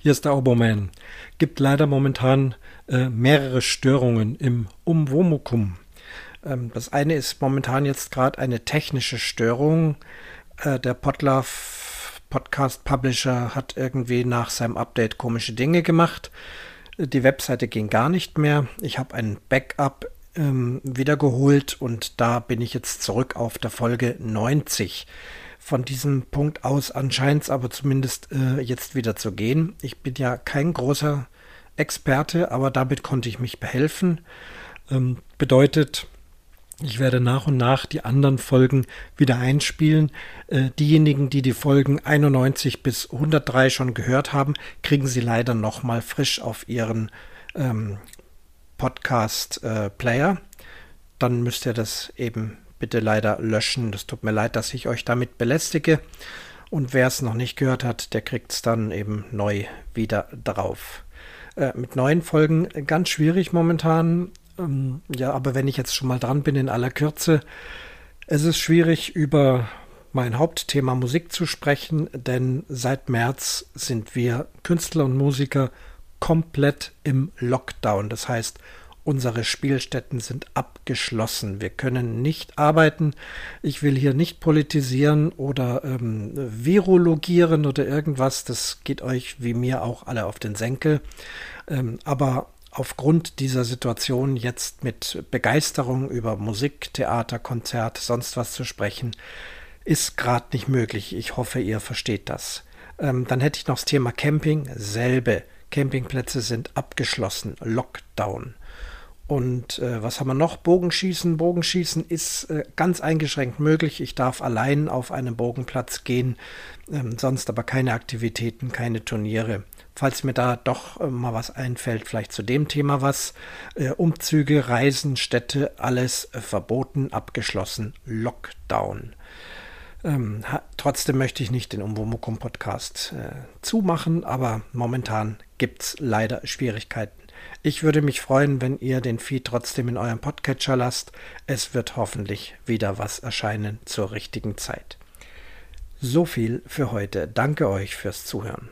Hier ist der Oberman. Gibt leider momentan äh, mehrere Störungen im Umwomukum. Ähm, das eine ist momentan jetzt gerade eine technische Störung. Äh, der Podlove Podcast Publisher hat irgendwie nach seinem Update komische Dinge gemacht. Die Webseite ging gar nicht mehr. Ich habe ein Backup ähm, wiedergeholt und da bin ich jetzt zurück auf der Folge 90. Von diesem Punkt aus anscheinend aber zumindest äh, jetzt wieder zu gehen. Ich bin ja kein großer Experte, aber damit konnte ich mich behelfen. Ähm, bedeutet, ich werde nach und nach die anderen Folgen wieder einspielen. Äh, diejenigen, die die Folgen 91 bis 103 schon gehört haben, kriegen sie leider nochmal frisch auf ihren ähm, Podcast-Player. Äh, Dann müsst ihr das eben bitte leider löschen. Das tut mir leid, dass ich euch damit belästige. Und wer es noch nicht gehört hat, der kriegt es dann eben neu wieder drauf. Äh, mit neuen Folgen ganz schwierig momentan. Ähm, ja, aber wenn ich jetzt schon mal dran bin in aller Kürze, es ist schwierig über mein Hauptthema Musik zu sprechen, denn seit März sind wir Künstler und Musiker komplett im Lockdown. Das heißt, unsere Spielstätten sind abgeschlossen. Wir können nicht arbeiten. Ich will hier nicht politisieren oder ähm, virologieren oder irgendwas. Das geht euch wie mir auch alle auf den Senkel. Ähm, aber aufgrund dieser Situation jetzt mit Begeisterung über Musik, Theater, Konzert, sonst was zu sprechen, ist gerade nicht möglich. Ich hoffe, ihr versteht das. Ähm, dann hätte ich noch das Thema Camping. Selbe. Campingplätze sind abgeschlossen. Lockdown. Und äh, was haben wir noch? Bogenschießen. Bogenschießen ist äh, ganz eingeschränkt möglich. Ich darf allein auf einen Bogenplatz gehen, ähm, sonst aber keine Aktivitäten, keine Turniere falls mir da doch äh, mal was einfällt, vielleicht zu dem Thema was. Äh, Umzüge, Reisen, Städte, alles äh, verboten, abgeschlossen, Lockdown. Ähm, trotzdem möchte ich nicht den Umwomukum Podcast äh, zumachen, aber momentan gibt es leider Schwierigkeiten. Ich würde mich freuen, wenn ihr den Feed trotzdem in eurem Podcatcher lasst. Es wird hoffentlich wieder was erscheinen zur richtigen Zeit. So viel für heute. Danke euch fürs Zuhören.